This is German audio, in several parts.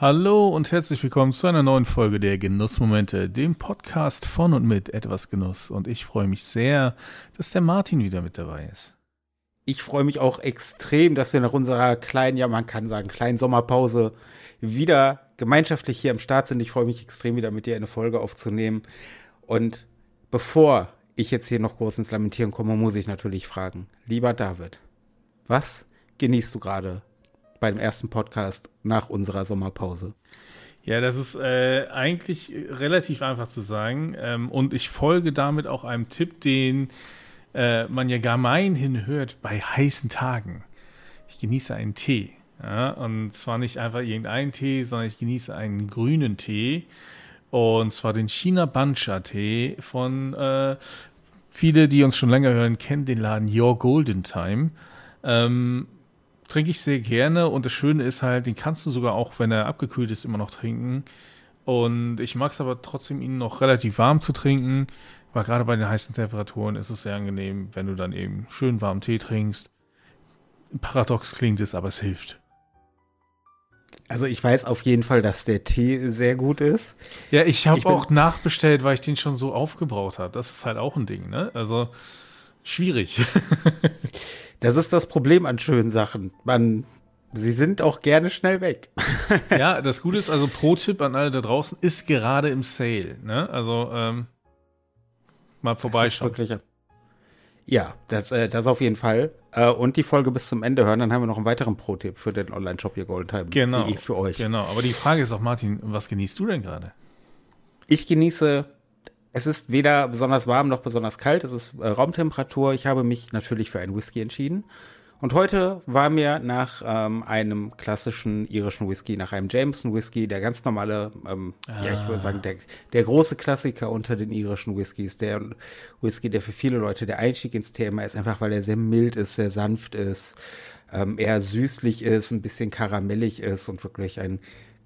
Hallo und herzlich willkommen zu einer neuen Folge der Genussmomente, dem Podcast von und mit etwas Genuss. Und ich freue mich sehr, dass der Martin wieder mit dabei ist. Ich freue mich auch extrem, dass wir nach unserer kleinen, ja man kann sagen, kleinen Sommerpause wieder gemeinschaftlich hier am Start sind. Ich freue mich extrem wieder mit dir eine Folge aufzunehmen. Und bevor ich jetzt hier noch groß ins Lamentieren komme, muss ich natürlich fragen, lieber David, was genießt du gerade beim ersten Podcast nach unserer Sommerpause? Ja, das ist äh, eigentlich relativ einfach zu sagen. Ähm, und ich folge damit auch einem Tipp, den äh, man ja gemeinhin hört bei heißen Tagen. Ich genieße einen Tee. Ja, und zwar nicht einfach irgendeinen Tee, sondern ich genieße einen grünen Tee. Und zwar den China Bancha Tee von äh, viele, die uns schon länger hören, kennen den Laden Your Golden Time. Ähm, trinke ich sehr gerne und das Schöne ist halt, den kannst du sogar auch, wenn er abgekühlt ist, immer noch trinken. Und ich mag es aber trotzdem, ihn noch relativ warm zu trinken, weil gerade bei den heißen Temperaturen ist es sehr angenehm, wenn du dann eben schön warmen Tee trinkst. Paradox klingt es, aber es hilft. Also ich weiß auf jeden Fall, dass der Tee sehr gut ist. Ja, ich habe auch nachbestellt, weil ich den schon so aufgebraucht habe. Das ist halt auch ein Ding, ne? Also schwierig. Das ist das Problem an schönen Sachen. Man, sie sind auch gerne schnell weg. ja, das Gute ist, also Pro-Tipp an alle da draußen, ist gerade im Sale. Ne? Also ähm, mal vorbeischauen. Das wirklich, ja, das, äh, das auf jeden Fall. Äh, und die Folge bis zum Ende hören, dann haben wir noch einen weiteren Pro-Tipp für den Online-Shop hier Golden Time. Genau. Für euch. Genau, aber die Frage ist auch, Martin, was genießt du denn gerade? Ich genieße es ist weder besonders warm noch besonders kalt. Es ist äh, Raumtemperatur. Ich habe mich natürlich für einen Whisky entschieden. Und heute war mir nach ähm, einem klassischen irischen Whisky, nach einem Jameson Whisky, der ganz normale, ähm, ah. ja, ich würde sagen, der, der große Klassiker unter den irischen Whiskys, der Whisky, der für viele Leute der Einstieg ins Thema ist, einfach weil er sehr mild ist, sehr sanft ist, ähm, eher süßlich ist, ein bisschen karamellig ist und wirklich ein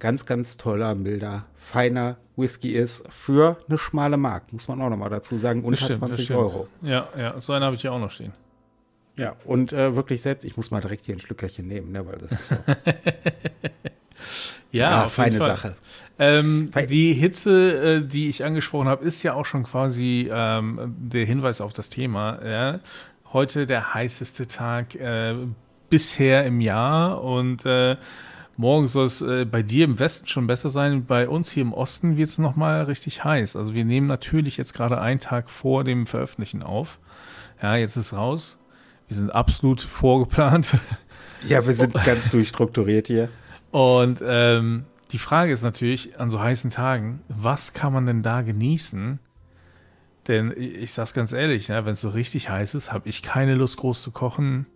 ganz, ganz toller, milder, feiner Whisky ist für eine schmale Mark, muss man auch nochmal dazu sagen, unter stimmt, 20 Euro. Ja, ja, so einen habe ich ja auch noch stehen. Ja, und äh, wirklich selbst, ich muss mal direkt hier ein Schlückerchen nehmen, ne, weil das ist so. ja, ja feine Sache. Ähm, Fein. Die Hitze, äh, die ich angesprochen habe, ist ja auch schon quasi ähm, der Hinweis auf das Thema. Ja? Heute der heißeste Tag äh, bisher im Jahr und äh, Morgen soll es äh, bei dir im Westen schon besser sein. Bei uns hier im Osten wird es nochmal richtig heiß. Also wir nehmen natürlich jetzt gerade einen Tag vor dem Veröffentlichen auf. Ja, jetzt ist raus. Wir sind absolut vorgeplant. Ja, wir sind ganz durchstrukturiert hier. Und ähm, die Frage ist natürlich an so heißen Tagen, was kann man denn da genießen? Denn ich sag's ganz ehrlich, ne, wenn es so richtig heiß ist, habe ich keine Lust groß zu kochen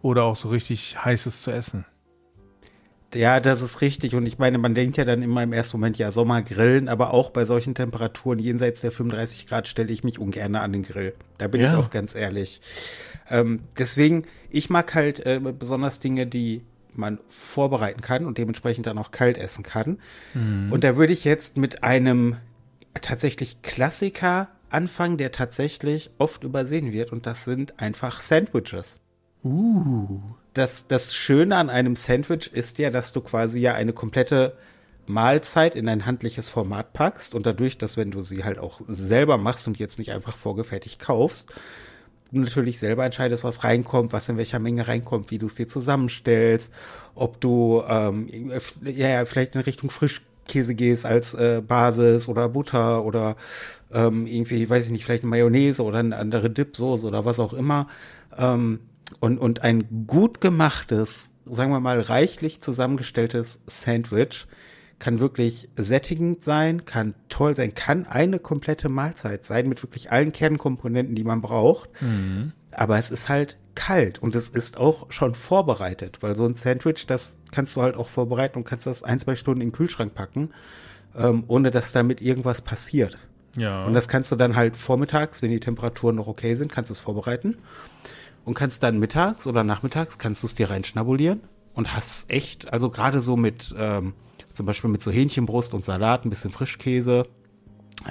oder auch so richtig heißes zu essen. Ja, das ist richtig. Und ich meine, man denkt ja dann immer im ersten Moment, ja, Sommer grillen, aber auch bei solchen Temperaturen jenseits der 35 Grad stelle ich mich ungern an den Grill. Da bin ja. ich auch ganz ehrlich. Ähm, deswegen, ich mag halt äh, besonders Dinge, die man vorbereiten kann und dementsprechend dann auch kalt essen kann. Mhm. Und da würde ich jetzt mit einem tatsächlich Klassiker anfangen, der tatsächlich oft übersehen wird. Und das sind einfach Sandwiches. Uh das, das Schöne an einem Sandwich ist ja, dass du quasi ja eine komplette Mahlzeit in ein handliches Format packst und dadurch, dass wenn du sie halt auch selber machst und jetzt nicht einfach vorgefertigt kaufst, du natürlich selber entscheidest, was reinkommt, was in welcher Menge reinkommt, wie du es dir zusammenstellst, ob du ähm, ja vielleicht in Richtung Frischkäse gehst als äh, Basis oder Butter oder ähm, irgendwie, weiß ich nicht, vielleicht eine Mayonnaise oder eine andere Dipsoße oder was auch immer. Ähm, und, und ein gut gemachtes, sagen wir mal, reichlich zusammengestelltes Sandwich kann wirklich sättigend sein, kann toll sein, kann eine komplette Mahlzeit sein mit wirklich allen Kernkomponenten, die man braucht. Mhm. Aber es ist halt kalt und es ist auch schon vorbereitet, weil so ein Sandwich, das kannst du halt auch vorbereiten und kannst das ein, zwei Stunden in den Kühlschrank packen, ähm, ohne dass damit irgendwas passiert. Ja. Und das kannst du dann halt vormittags, wenn die Temperaturen noch okay sind, kannst du es vorbereiten und kannst dann mittags oder nachmittags kannst du es dir reinschnabulieren und hast echt, also gerade so mit ähm, zum Beispiel mit so Hähnchenbrust und Salat, ein bisschen Frischkäse.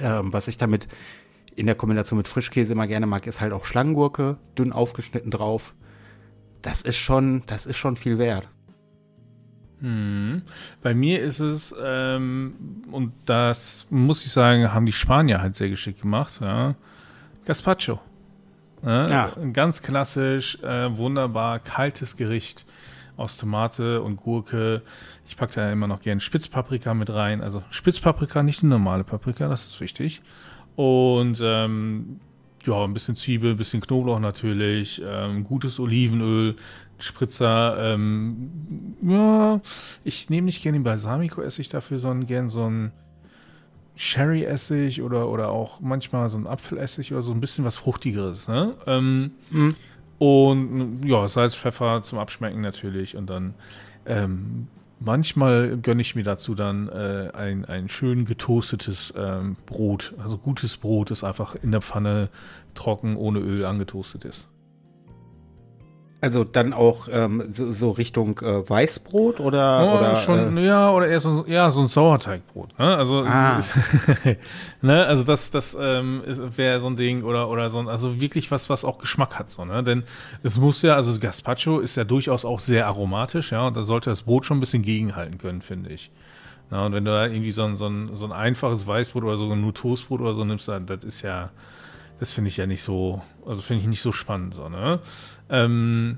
Ähm, was ich damit in der Kombination mit Frischkäse immer gerne mag, ist halt auch Schlangengurke, dünn aufgeschnitten drauf. Das ist schon, das ist schon viel wert. Hm. Bei mir ist es, ähm, und das muss ich sagen, haben die Spanier halt sehr geschickt gemacht, ja. Gazpacho. Ja, ja. Ganz klassisch, äh, wunderbar, kaltes Gericht aus Tomate und Gurke. Ich packe da immer noch gerne Spitzpaprika mit rein. Also Spitzpaprika, nicht eine normale Paprika, das ist wichtig. Und ähm, ja, ein bisschen Zwiebel, ein bisschen Knoblauch natürlich, ähm, gutes Olivenöl, Spritzer. Ähm, ja, ich nehme nicht gerne den Balsamico-Essig dafür, sondern gerne so ein Sherry-Essig oder, oder auch manchmal so ein Apfelessig oder so ein bisschen was Fruchtigeres. Ne? Ähm, mhm. Und ja, Salz, Pfeffer zum Abschmecken natürlich und dann ähm, manchmal gönne ich mir dazu dann äh, ein, ein schön getoastetes ähm, Brot. Also gutes Brot, das einfach in der Pfanne trocken ohne Öl angetoastet ist. Also dann auch ähm, so, so, Richtung äh, Weißbrot oder, oh, oder schon, äh, ja oder eher so, ja so ein Sauerteigbrot. Ne? Also ah. ne? also das das ähm, wäre so ein Ding oder oder so ein, also wirklich was was auch Geschmack hat so ne denn es muss ja also Gazpacho ist ja durchaus auch sehr aromatisch ja und da sollte das Brot schon ein bisschen gegenhalten können finde ich. Ja, und wenn du da irgendwie so ein, so ein, so ein einfaches Weißbrot oder so ein Toastbrot oder so nimmst, dann das ist ja das finde ich ja nicht so, also finde ich nicht so spannend. So, ne? ähm,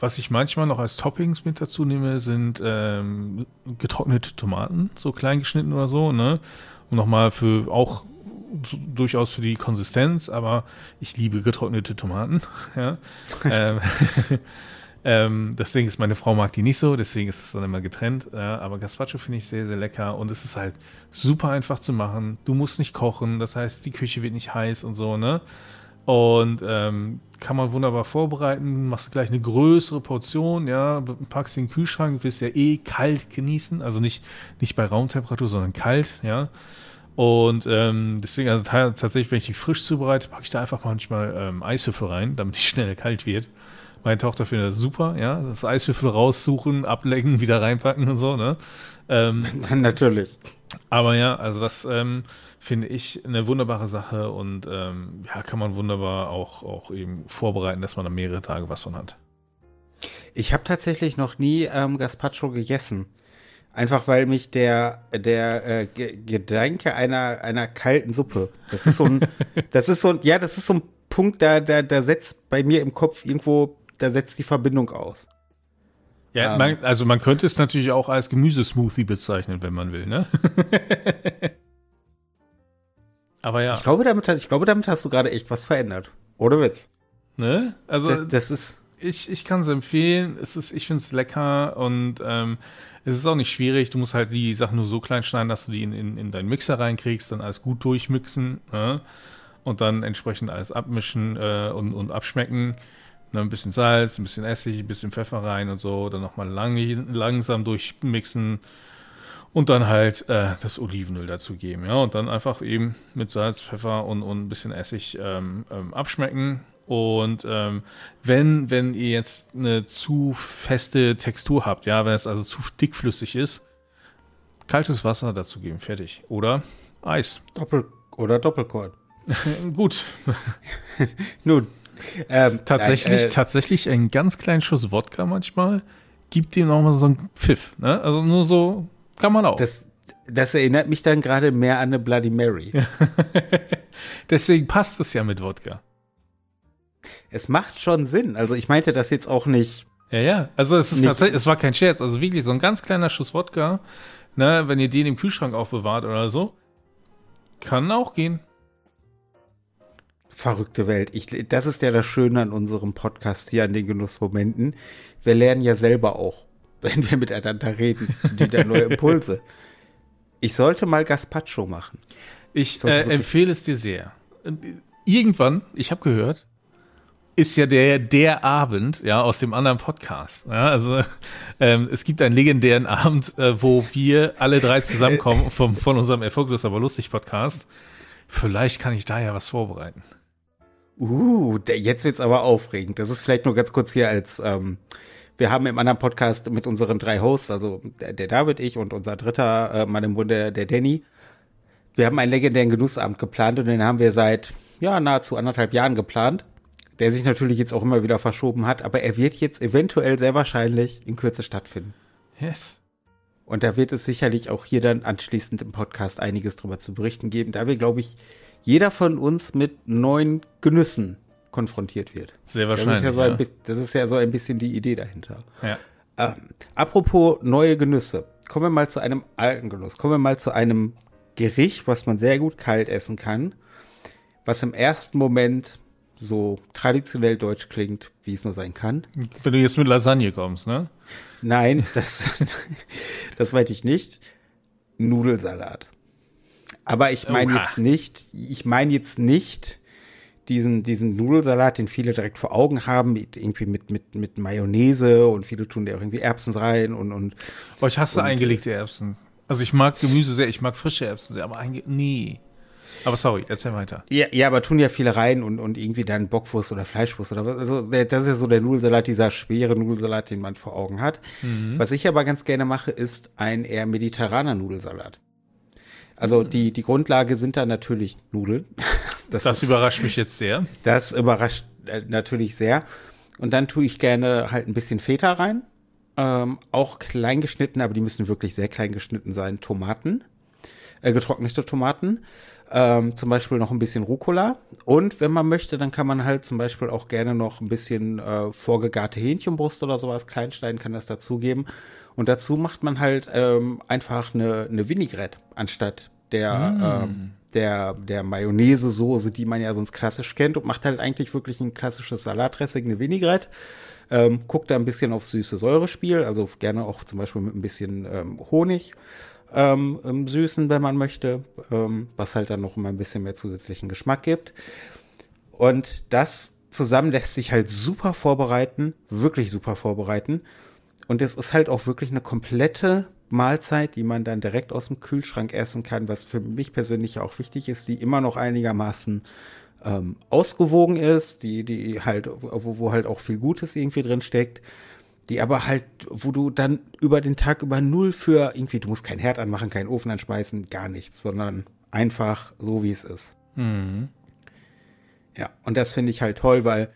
was ich manchmal noch als Toppings mit dazu nehme, sind ähm, getrocknete Tomaten, so klein geschnitten oder so, ne? Und nochmal für auch durchaus für die Konsistenz, aber ich liebe getrocknete Tomaten. Ja. ähm, ähm, deswegen ist meine Frau mag die nicht so, deswegen ist es dann immer getrennt. Ja, aber Gazpacho finde ich sehr, sehr lecker und es ist halt super einfach zu machen. Du musst nicht kochen, das heißt, die Küche wird nicht heiß und so, ne? Und ähm, kann man wunderbar vorbereiten, machst gleich eine größere Portion, ja, packst den Kühlschrank, willst ja eh kalt genießen, also nicht, nicht bei Raumtemperatur, sondern kalt, ja. Und ähm, deswegen, also tatsächlich, wenn ich die frisch zubereite, packe ich da einfach manchmal ähm, Eiswürfel rein, damit die schnell kalt wird. Meine Tochter findet das super, ja. Das Eiswürfel raussuchen, ablecken, wieder reinpacken und so, ne? Ähm, Natürlich. Aber ja, also das ähm, finde ich eine wunderbare Sache und ähm, ja, kann man wunderbar auch, auch eben vorbereiten, dass man da mehrere Tage was von hat. Ich habe tatsächlich noch nie ähm, Gazpacho gegessen. Einfach weil mich der, der äh, Gedanke einer, einer kalten Suppe, das ist so ein, das ist so ein, ja, das ist so ein Punkt, da, da, da setzt bei mir im Kopf irgendwo da setzt die Verbindung aus. Ja, ähm, man, also man könnte es natürlich auch als Gemüsesmoothie bezeichnen, wenn man will, ne? Aber ja. Ich glaube, damit, ich glaube, damit hast du gerade echt was verändert. Oder Witz? Ne? Also, das, das ist. Ich, ich kann es empfehlen. Es ist, ich finde es lecker und ähm, es ist auch nicht schwierig. Du musst halt die Sachen nur so klein schneiden, dass du die in, in, in deinen Mixer reinkriegst, dann alles gut durchmixen ne? und dann entsprechend alles abmischen äh, und, und abschmecken. Ne, ein bisschen Salz, ein bisschen Essig, ein bisschen Pfeffer rein und so, dann nochmal lang, langsam durchmixen und dann halt äh, das Olivenöl dazu geben, ja, und dann einfach eben mit Salz, Pfeffer und, und ein bisschen Essig ähm, ähm, abschmecken. Und ähm, wenn, wenn ihr jetzt eine zu feste Textur habt, ja, wenn es also zu dickflüssig ist, kaltes Wasser dazu geben, fertig. Oder Eis. Doppel oder Doppelkorn. Gut. Nun, ähm, tatsächlich, äh, tatsächlich einen ganz kleinen Schuss Wodka manchmal gibt dem nochmal so einen Pfiff. Ne? Also nur so kann man auch. Das, das erinnert mich dann gerade mehr an eine Bloody Mary. Deswegen passt es ja mit Wodka. Es macht schon Sinn. Also ich meinte das jetzt auch nicht. Ja, ja. Also es ist tatsächlich, es war kein Scherz. Also wirklich so ein ganz kleiner Schuss Wodka, ne, wenn ihr den im Kühlschrank aufbewahrt oder so, kann auch gehen. Verrückte Welt. Ich, das ist ja das Schöne an unserem Podcast hier, an den Genussmomenten. Wir lernen ja selber auch, wenn wir miteinander reden, wieder neue Impulse. Ich sollte mal Gazpacho machen. Ich äh, empfehle es dir sehr. Irgendwann, ich habe gehört, ist ja der, der Abend, ja, aus dem anderen Podcast. Ja, also ähm, es gibt einen legendären Abend, äh, wo wir alle drei zusammenkommen vom, von unserem Erfolglos aber lustig Podcast. Vielleicht kann ich da ja was vorbereiten. Uh, jetzt wird's aber aufregend. Das ist vielleicht nur ganz kurz hier als ähm, wir haben im anderen Podcast mit unseren drei Hosts, also der, der David, ich und unser dritter äh, Mann im Bunde, der Danny, wir haben einen legendären Genussabend geplant und den haben wir seit ja nahezu anderthalb Jahren geplant, der sich natürlich jetzt auch immer wieder verschoben hat, aber er wird jetzt eventuell sehr wahrscheinlich in Kürze stattfinden. Yes. Und da wird es sicherlich auch hier dann anschließend im Podcast einiges drüber zu berichten geben, da wir, glaube ich, jeder von uns mit neuen Genüssen konfrontiert wird. Sehr wahrscheinlich. Das ist ja so, ja. ein, das ist ja so ein bisschen die Idee dahinter. Ja. Ähm, apropos neue Genüsse. Kommen wir mal zu einem alten Genuss. Kommen wir mal zu einem Gericht, was man sehr gut kalt essen kann, was im ersten Moment so traditionell deutsch klingt, wie es nur sein kann. Wenn du jetzt mit Lasagne kommst, ne? Nein, das, das meinte ich nicht. Nudelsalat. Aber ich meine jetzt nicht, ich meine jetzt nicht diesen, diesen Nudelsalat, den viele direkt vor Augen haben, mit, irgendwie mit, mit, mit Mayonnaise und viele tun da auch irgendwie Erbsen rein und, und Oh, ich hasse eingelegte Erbsen. Also ich mag Gemüse sehr, ich mag frische Erbsen sehr, aber einge nee. Aber sorry, erzähl weiter. Ja, ja, aber tun ja viele rein und, und irgendwie dann Bockwurst oder Fleischwurst oder was. Also der, das ist ja so der Nudelsalat, dieser schwere Nudelsalat, den man vor Augen hat. Was ich aber ganz gerne mache, ist ein eher mediterraner Nudelsalat. Also die, die Grundlage sind da natürlich Nudeln. Das, Das ist, überrascht mich jetzt sehr. das überrascht äh, natürlich sehr. Und dann tue ich gerne halt ein bisschen Feta rein. Ähm, auch klein geschnitten, aber die müssen wirklich sehr klein geschnitten sein. Tomaten, äh, getrocknete Tomaten. Ähm, zum Beispiel noch ein bisschen Rucola. Und wenn man möchte, dann kann man halt zum Beispiel auch gerne noch ein bisschen äh, vorgegarte Hähnchenbrust oder sowas klein schneiden, kann das dazugeben. Und dazu macht man halt ähm, einfach eine, eine Vinaigrette anstatt der, ähm, der, der Mayonnaise-Soße, die man ja sonst klassisch kennt und macht halt eigentlich wirklich ein klassisches Salatdressing, eine Vinaigrette. Ähm, guckt da ein bisschen auf süße Säurespiel, also gerne auch zum Beispiel mit ein bisschen ähm, Honig ähm, im Süßen, wenn man möchte, ähm, was halt dann noch mal ein bisschen mehr zusätzlichen Geschmack gibt. Und das zusammen lässt sich halt super vorbereiten, wirklich super vorbereiten. Und es ist halt auch wirklich eine komplette Mahlzeit, die man dann direkt aus dem Kühlschrank essen kann, was für mich persönlich auch wichtig ist, die immer noch einigermaßen ähm, ausgewogen ist, die, die halt, wo, wo halt auch viel Gutes irgendwie drin steckt, die aber halt, wo du dann über den Tag über null für irgendwie, du musst keinen Herd anmachen, keinen Ofen anschmeißen, gar nichts, sondern einfach so, wie es ist. Ja, und das finde ich halt toll, weil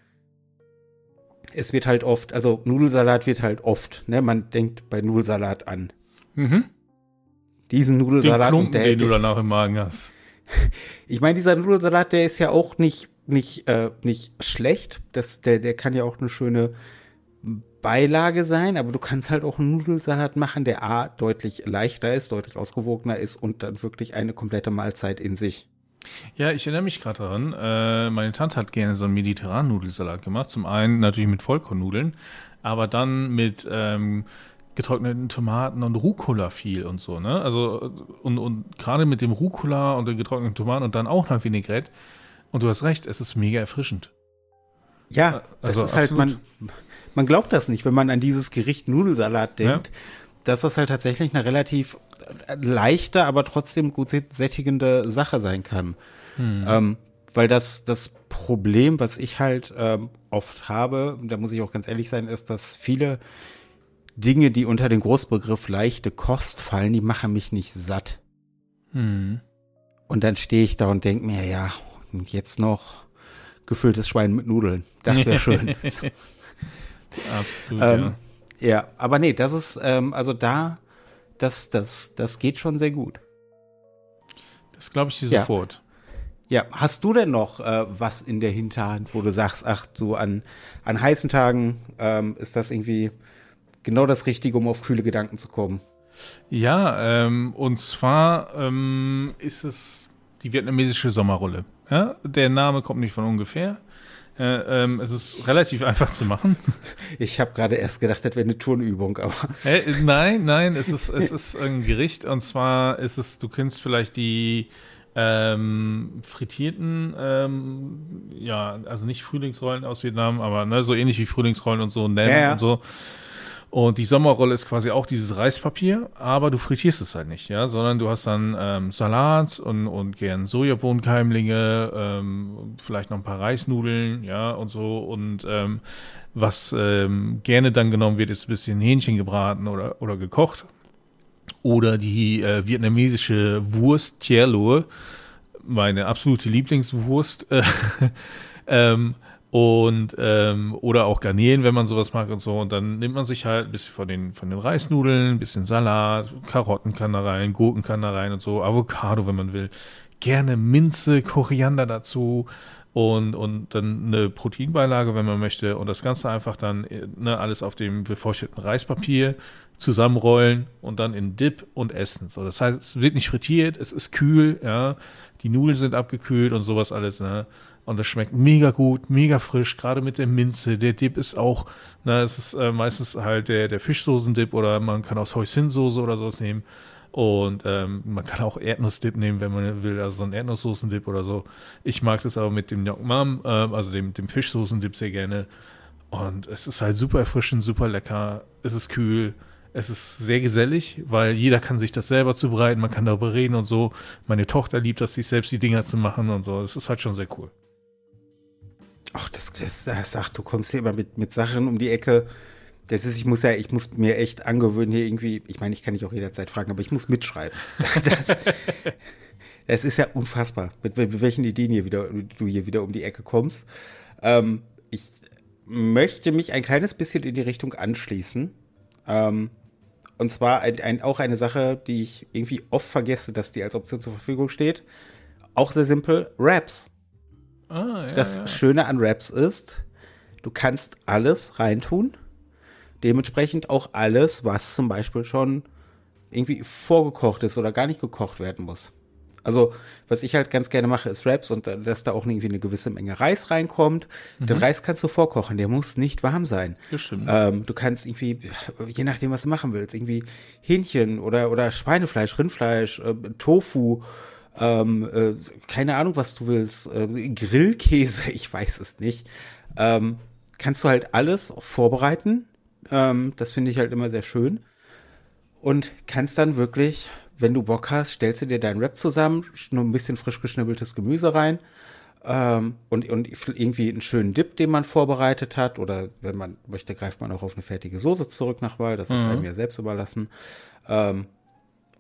es wird halt oft, also Nudelsalat wird halt oft, ne, man denkt bei Nudelsalat an Mhm. diesen Den Nudelsalat Klumpen, und der, den du danach im Magen hast. ich meine, dieser Nudelsalat, der ist ja auch nicht, nicht, äh, nicht schlecht, das, der, der kann ja auch eine schöne Beilage sein, aber du kannst halt auch einen Nudelsalat machen, der A, deutlich leichter ist, deutlich ausgewogener ist und dann wirklich eine komplette Mahlzeit in sich. Ja, ich erinnere mich gerade daran, äh, meine Tante hat gerne so einen mediterranen Nudelsalat gemacht. Zum einen natürlich mit Vollkornnudeln, aber dann mit ähm, getrockneten Tomaten und Rucola viel und so, ne? Also, und, und gerade mit dem Rucola und den getrockneten Tomaten und dann auch noch Vinaigrette. Und du hast recht, es ist mega erfrischend. Ja, das Also ist halt, man, man glaubt das nicht, wenn man an dieses Gericht Nudelsalat denkt, dass das halt tatsächlich eine relativ äh, leichte, aber trotzdem gut sättigende Sache sein kann. Ähm, weil das, das Problem, was ich halt ähm, oft habe, da muss ich auch ganz ehrlich sein, ist, dass viele Dinge, die unter den Großbegriff leichte Kost fallen, die machen mich nicht satt. Hm. Und dann stehe ich da und denke mir, ja, jetzt noch gefülltes Schwein mit Nudeln. Das wäre schön. Absolut, Ähm, ja, aber nee, das ist, ähm, also da, das, das, das geht schon sehr gut. ja. Das glaube ich dir Ja. sofort. Ja, hast du denn noch äh, was in der Hinterhand, wo du sagst, ach, so an, an heißen Tagen ähm, ist das irgendwie genau das Richtige, um auf kühle Gedanken zu kommen? Ja, ähm, und zwar ähm, ist es die vietnamesische Sommerrolle. Ja? Der Name kommt nicht von ungefähr. Äh, ähm, es ist relativ einfach zu machen. Ich habe gerade erst gedacht, das wäre eine Turnübung, aber Äh, nein, nein, es ist, es ist ein Gericht und zwar ist es, du kennst vielleicht die ähm, frittierten, ähm, ja, also nicht Frühlingsrollen aus Vietnam, aber ne, so ähnlich wie Frühlingsrollen und so, Nen Ja, ja. und so. Und die Sommerrolle ist quasi auch dieses Reispapier, aber du frittierst es halt nicht, ja, sondern du hast dann ähm, Salat und, und gern Sojabohnenkeimlinge, ähm, vielleicht noch ein paar Reisnudeln, ja, und so. Und ähm, was ähm, gerne dann genommen wird, ist ein bisschen Hähnchen gebraten oder, oder gekocht. Oder die äh, vietnamesische Wurst Thier Loe, meine absolute Lieblingswurst. Äh, ähm, Und ähm, oder auch Garnelen, wenn man sowas mag und so. Und dann nimmt man sich halt ein bisschen von den, von den Reisnudeln, ein bisschen Salat, Karotten kann da rein, Gurken kann da rein und so, Avocado, wenn man will. Gerne Minze, Koriander dazu und, und dann eine Proteinbeilage, wenn man möchte. Und das Ganze einfach dann ne, alles auf dem befeuchteten Reispapier zusammenrollen und dann in Dip und essen. So, das heißt, es wird nicht frittiert, es ist kühl, ja. Die Nudeln sind abgekühlt und sowas alles, ne? Und das schmeckt mega gut, mega frisch, gerade mit der Minze. Der Dip ist auch, na, es ist äh, meistens halt der, der Fischsoßendip oder man kann auch Hoisinsoße oder sowas nehmen. Und ähm, man kann auch Erdnussdip nehmen, wenn man will, also so ein Erdnusssoßendip oder so. Ich mag das aber mit dem Nyok Mam, äh, also dem, dem Fischsoßendip sehr gerne. Und es ist halt super erfrischend, super lecker. Es ist kühl. Es ist sehr gesellig, weil jeder kann sich das selber zubereiten, man kann darüber reden und so. Meine Tochter liebt das, sich selbst die Dinger zu machen und so. Das ist halt schon sehr cool. Ach, das, das, das sagt, du kommst hier immer mit, mit Sachen um die Ecke. Das ist, ich muss ja, ich muss mir echt angewöhnen, hier irgendwie, ich meine, ich kann dich auch jederzeit fragen, aber ich muss mitschreiben. Das, das ist ja unfassbar, mit, mit, welchen Ideen hier wieder, du hier wieder um die Ecke kommst. Ähm, ich möchte mich ein kleines bisschen in die Richtung anschließen. Ähm, und zwar ein, ein, auch eine Sache, die ich irgendwie oft vergesse, dass die als Option zur Verfügung steht. Auch sehr simpel, Raps. Ah, ja, das ja. Schöne an Raps ist, du kannst alles reintun. Dementsprechend auch alles, was zum Beispiel schon irgendwie vorgekocht ist oder gar nicht gekocht werden muss. Also, was ich halt ganz gerne mache, ist Raps und dass da auch irgendwie eine gewisse Menge Reis reinkommt. Mhm. Den Reis kannst du vorkochen, der muss nicht warm sein. Das stimmt. Ähm, du kannst irgendwie, je nachdem, was du machen willst, irgendwie Hähnchen oder, oder Schweinefleisch, Rindfleisch, äh, Tofu, ähm, äh, keine Ahnung, was du willst, äh, Grillkäse, ich weiß es nicht. Ähm, kannst du halt alles vorbereiten. Ähm, das finde ich halt immer sehr schön. Und kannst dann wirklich, wenn du Bock hast, stellst du dir deinen Wrap zusammen, nur ein bisschen frisch geschnibbeltes Gemüse rein ähm, und, und irgendwie einen schönen Dip, den man vorbereitet hat. Oder wenn man möchte, greift man auch auf eine fertige Soße zurück nach Wahl. Das ist mhm. einem ja selbst überlassen. Ähm,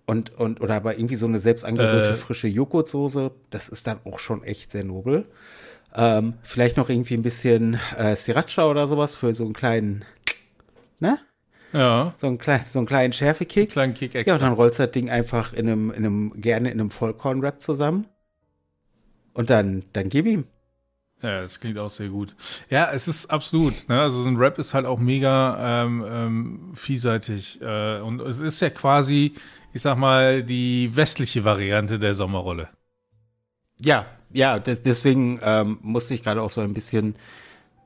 und, und, oder aber irgendwie so eine selbst angerührte äh. frische Joghurtsoße, das ist dann auch schon echt sehr nobel. Ähm, vielleicht noch irgendwie ein bisschen äh, Sriracha oder sowas für so einen kleinen, ne? Ja. So einen, klein, so einen kleinen Schärfekick. Einen kleinen Kick extra. Ja, und dann rollst du das Ding einfach in einem, in einem, gerne in einem Vollkorn-Wrap zusammen. Und dann, dann gib ihm. Ja, das klingt auch sehr gut. Ja, es ist absolut. Ne? Also so ein Rap ist halt auch mega ähm, ähm, vielseitig. Äh, und es ist ja quasi ich sag mal, die westliche Variante der Sommerrolle. Ja, ja, deswegen ähm, musste ich gerade auch so ein bisschen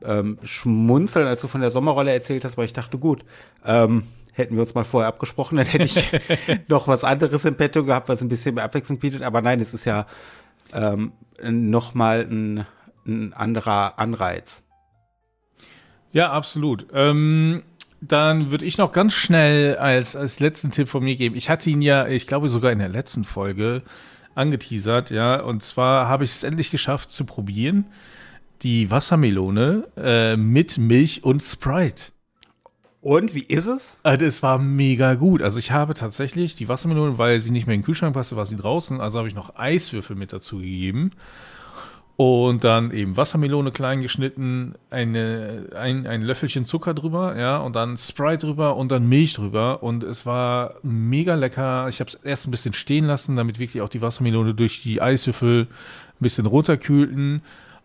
ähm, schmunzeln, als du von der Sommerrolle erzählt hast, weil ich dachte, gut, ähm, hätten wir uns mal vorher abgesprochen, dann hätte ich noch was anderes im Petto gehabt, was ein bisschen mehr Abwechslung bietet. Aber nein, es ist ja ähm, noch mal ein, ein anderer Anreiz. Ja, absolut. Ähm, dann würde ich noch ganz schnell als, als letzten Tipp von mir geben. Ich hatte ihn ja, ich glaube sogar in der letzten Folge angeteasert, ja. Und zwar habe ich es endlich geschafft zu probieren. Die Wassermelone äh, mit Milch und Sprite. Und wie ist es? Es war mega gut. Also ich habe tatsächlich die Wassermelone, weil sie nicht mehr in den Kühlschrank passte, war sie draußen. Also habe ich noch Eiswürfel mit dazu gegeben. Und dann eben Wassermelone klein geschnitten, eine, ein, ein Löffelchen Zucker drüber, ja, und dann Sprite drüber und dann Milch drüber. Und es war mega lecker. Ich habe es erst ein bisschen stehen lassen, damit wirklich auch die Wassermelone durch die Eiswürfel ein bisschen runterkühlten.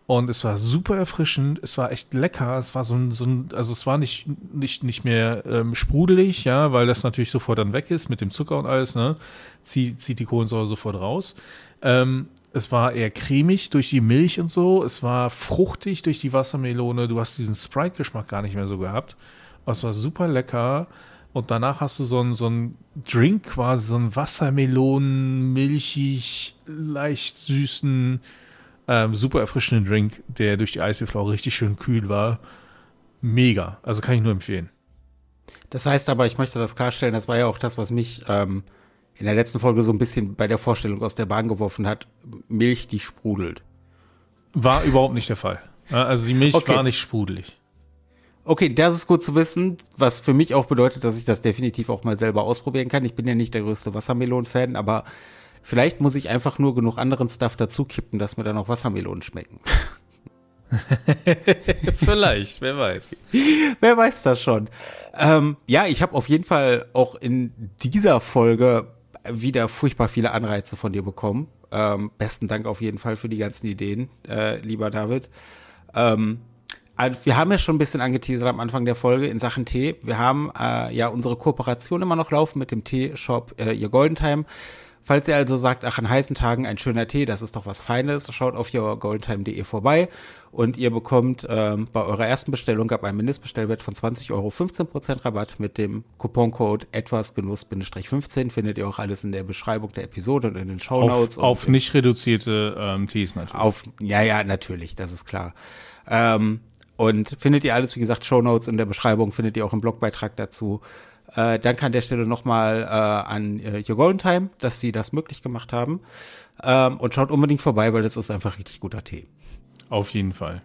Und es war super erfrischend, es war echt lecker, es war so ein, so ein also es war nicht, nicht, nicht mehr ähm, sprudelig, ja, weil das natürlich sofort dann weg ist mit dem Zucker und alles, ne? Zieht, zieht die Kohlensäure sofort raus. Ähm, es war eher cremig durch die Milch und so. Es war fruchtig durch die Wassermelone. Du hast diesen Sprite-Geschmack gar nicht mehr so gehabt. Es war super lecker. Und danach hast du so einen, so einen Drink quasi, so einen Wassermelonen, milchig, leicht süßen, ähm, super erfrischenden Drink, der durch die Eiswürfel richtig schön kühl war. Mega. Also kann ich nur empfehlen. Das heißt aber, ich möchte das klarstellen, das war ja auch das, was mich ähm, in der letzten Folge so ein bisschen bei der Vorstellung aus der Bahn geworfen hat, Milch, die sprudelt. War überhaupt nicht der Fall. Also die Milch okay. war nicht sprudelig. Okay, das ist gut zu wissen, was für mich auch bedeutet, dass ich das definitiv auch mal selber ausprobieren kann. Ich bin ja nicht der größte Wassermelon-Fan, aber vielleicht muss ich einfach nur genug anderen Stuff dazu kippen, dass mir dann auch Wassermelonen schmecken. Vielleicht, wer weiß. wer weiß das schon. Ähm, ja, ich habe auf jeden Fall auch in dieser Folge wieder furchtbar viele Anreize von dir bekommen. Ähm, besten Dank auf jeden Fall für die ganzen Ideen, äh, lieber David. Ähm, wir haben ja schon ein bisschen angeteasert am Anfang der Folge in Sachen Tee. Wir haben äh, ja unsere Kooperation immer noch laufen mit dem Tee-Shop äh, Ihr Golden Time. Falls ihr also sagt, ach, an heißen Tagen ein schöner Tee, das ist doch was Feines, schaut auf yourgoldentime.de vorbei und ihr bekommt ähm, bei eurer ersten Bestellung ab einem Mindestbestellwert von 20 Euro 15% Rabatt mit dem Couponcode etwasgenuss-15 findet ihr auch alles in der Beschreibung der Episode und in den Show Notes. Auf, auf nicht reduzierte ähm, Tees natürlich. Auf, ja, ja, natürlich, das ist klar. Ähm, und findet ihr alles, wie gesagt, Show Notes in der Beschreibung, findet ihr auch im Blogbeitrag dazu. Äh, danke an der Stelle nochmal äh, an äh, Your Golden Time, dass sie das möglich gemacht haben. Ähm, und schaut unbedingt vorbei, weil das ist einfach richtig guter Tee. Auf jeden Fall.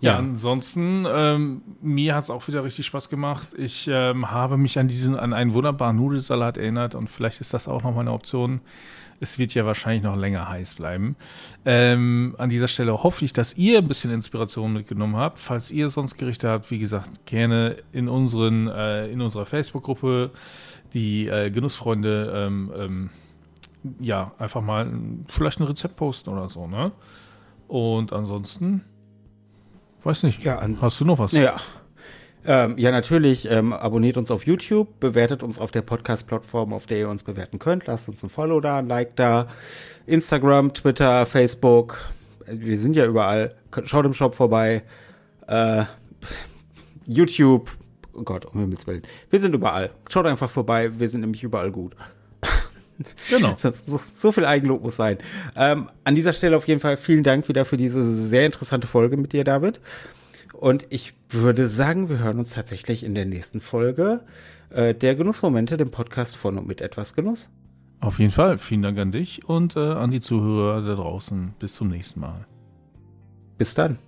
Ja, ja. ansonsten, ähm, mir hat es auch wieder richtig Spaß gemacht. Ich ähm, habe mich an diesen, an einen wunderbaren Nudelsalat erinnert und vielleicht ist das auch nochmal eine Option, es wird ja wahrscheinlich noch länger heiß bleiben. Ähm, an dieser Stelle hoffe ich, dass ihr ein bisschen Inspiration mitgenommen habt. Falls ihr sonst Gerichte habt, wie gesagt, gerne in, unseren, äh, in unserer Facebook-Gruppe, die äh, Genussfreunde, ähm, ähm, ja, einfach mal vielleicht ein Rezept posten oder so, ne? Und ansonsten, weiß nicht, ja, hast du noch was? Ja, ähm, ja, natürlich. Ähm, abonniert uns auf YouTube, bewertet uns auf der Podcast-Plattform, auf der ihr uns bewerten könnt. Lasst uns ein Follow da, ein Like da. Instagram, Twitter, Facebook. Wir sind ja überall. Schaut im Shop vorbei. Äh, YouTube. Oh Gott, um Himmels Willen. Wir sind überall. Schaut einfach vorbei. Wir sind nämlich überall gut. Genau. so, so, viel Eigenlob muss sein. Ähm, an dieser Stelle auf jeden Fall vielen Dank wieder für diese sehr interessante Folge mit dir, David. Und ich würde sagen, wir hören uns tatsächlich in der nächsten Folge äh, der Genussmomente, dem Podcast von und mit etwas Genuss. Auf jeden Fall. Vielen Dank an dich und äh, an die Zuhörer da draußen. Bis zum nächsten Mal. Bis dann.